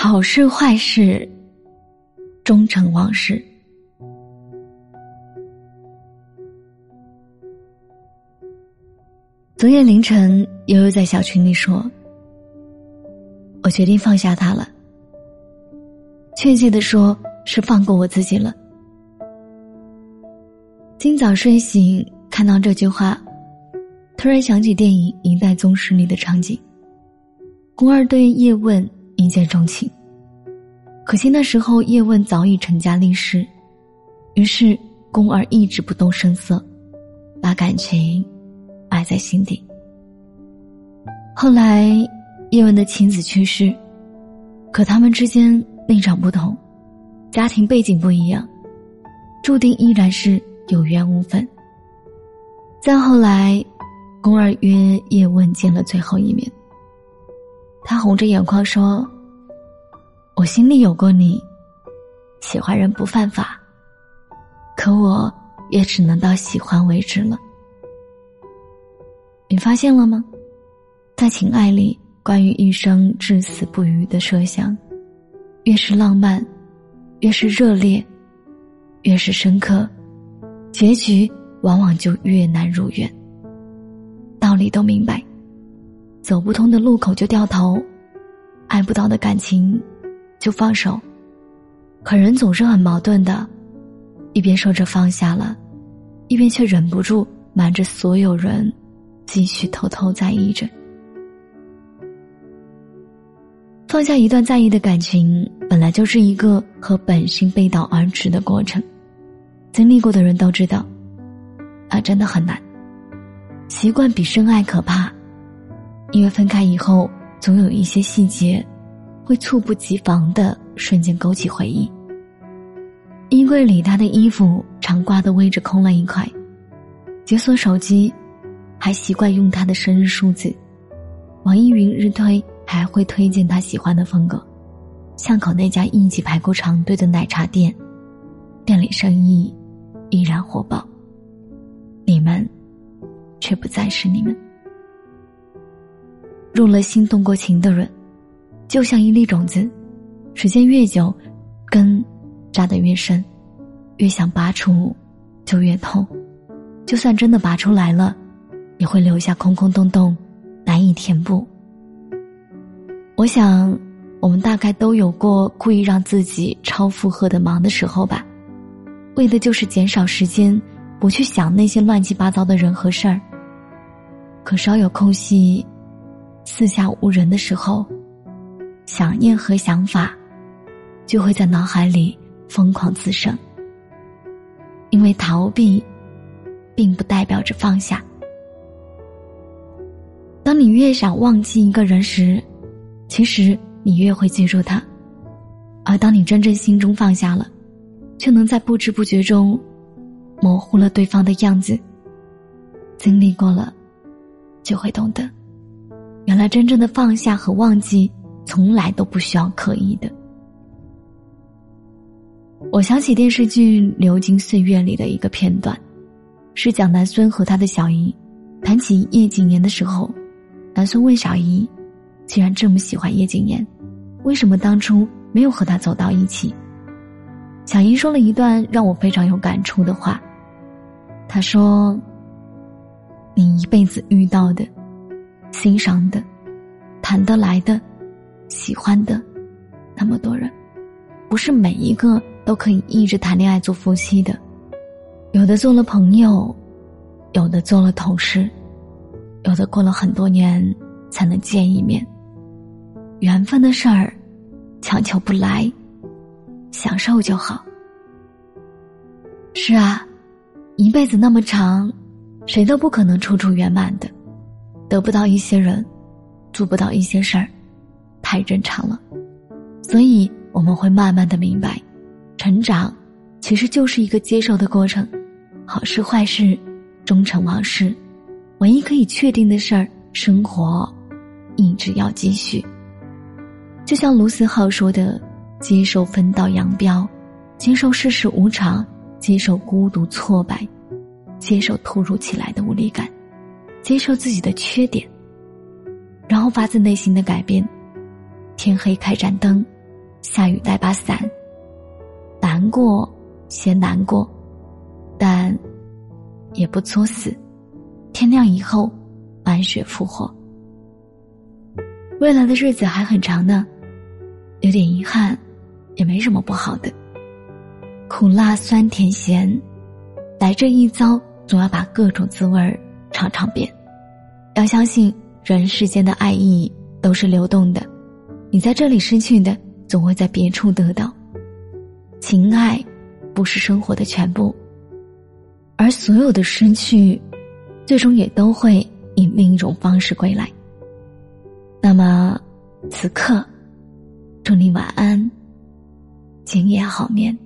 好事坏事，终成往事。昨夜凌晨，悠悠在小群里说：“我决定放下他了。确切的说，是放过我自己了。”今早睡醒，看到这句话，突然想起电影《一代宗师》里的场景，宫二对叶问。一见钟情，可惜那时候叶问早已成家立室，于是宫儿一直不动声色，把感情埋在心底。后来叶问的妻子去世，可他们之间立场不同，家庭背景不一样，注定依然是有缘无分。再后来，宫儿约叶问见了最后一面。他红着眼眶说：“我心里有过你，喜欢人不犯法，可我也只能到喜欢为止了。你发现了吗？在情爱里，关于一生至死不渝的设想，越是浪漫，越是热烈，越是深刻，结局往往就越难如愿。道理都明白。”走不通的路口就掉头，爱不到的感情就放手，可人总是很矛盾的，一边说着放下了，一边却忍不住瞒着所有人，继续偷偷在意着。放下一段在意的感情，本来就是一个和本心背道而驰的过程，经历过的人都知道，啊，真的很难。习惯比深爱可怕。因为分开以后，总有一些细节，会猝不及防的瞬间勾起回忆。衣柜里他的衣服常挂的位置空了一块，解锁手机，还习惯用他的生日数字。网易云日推还会推荐他喜欢的风格。巷口那家一起排过长队的奶茶店，店里生意依然火爆。你们，却不再是你们。入了心、动过情的人，就像一粒种子，时间越久，根扎得越深，越想拔出，就越痛。就算真的拔出来了，也会留下空空洞洞，难以填补。我想，我们大概都有过故意让自己超负荷的忙的时候吧，为的就是减少时间，不去想那些乱七八糟的人和事儿。可稍有空隙。四下无人的时候，想念和想法就会在脑海里疯狂滋生。因为逃避，并不代表着放下。当你越想忘记一个人时，其实你越会记住他；而当你真正心中放下了，却能在不知不觉中模糊了对方的样子。经历过了，就会懂得。原来真正的放下和忘记，从来都不需要刻意的。我想起电视剧《流金岁月》里的一个片段，是蒋南孙和他的小姨谈起叶谨言的时候，南孙问小姨：“既然这么喜欢叶谨言，为什么当初没有和他走到一起？”小姨说了一段让我非常有感触的话，她说：“你一辈子遇到的。”欣赏的、谈得来的、喜欢的，那么多人，不是每一个都可以一直谈恋爱做夫妻的。有的做了朋友，有的做了同事，有的过了很多年才能见一面。缘分的事儿，强求不来，享受就好。是啊，一辈子那么长，谁都不可能处处圆满的。得不到一些人，做不到一些事儿，太正常了。所以我们会慢慢的明白，成长其实就是一个接受的过程，好事坏事，终成往事。唯一可以确定的事儿，生活一直要继续。就像卢思浩说的：“接受分道扬镳，接受世事无常，接受孤独挫败，接受突如其来的无力感。”接受自己的缺点，然后发自内心的改变。天黑开盏灯，下雨带把伞。难过，先难过，但也不作死。天亮以后，满血复活。未来的日子还很长呢，有点遗憾，也没什么不好的。苦辣酸甜咸，来这一遭，总要把各种滋味儿。尝尝遍，要相信人世间的爱意都是流动的，你在这里失去的，总会在别处得到。情爱不是生活的全部，而所有的失去，最终也都会以另一种方式归来。那么，此刻，祝你晚安，今夜好眠。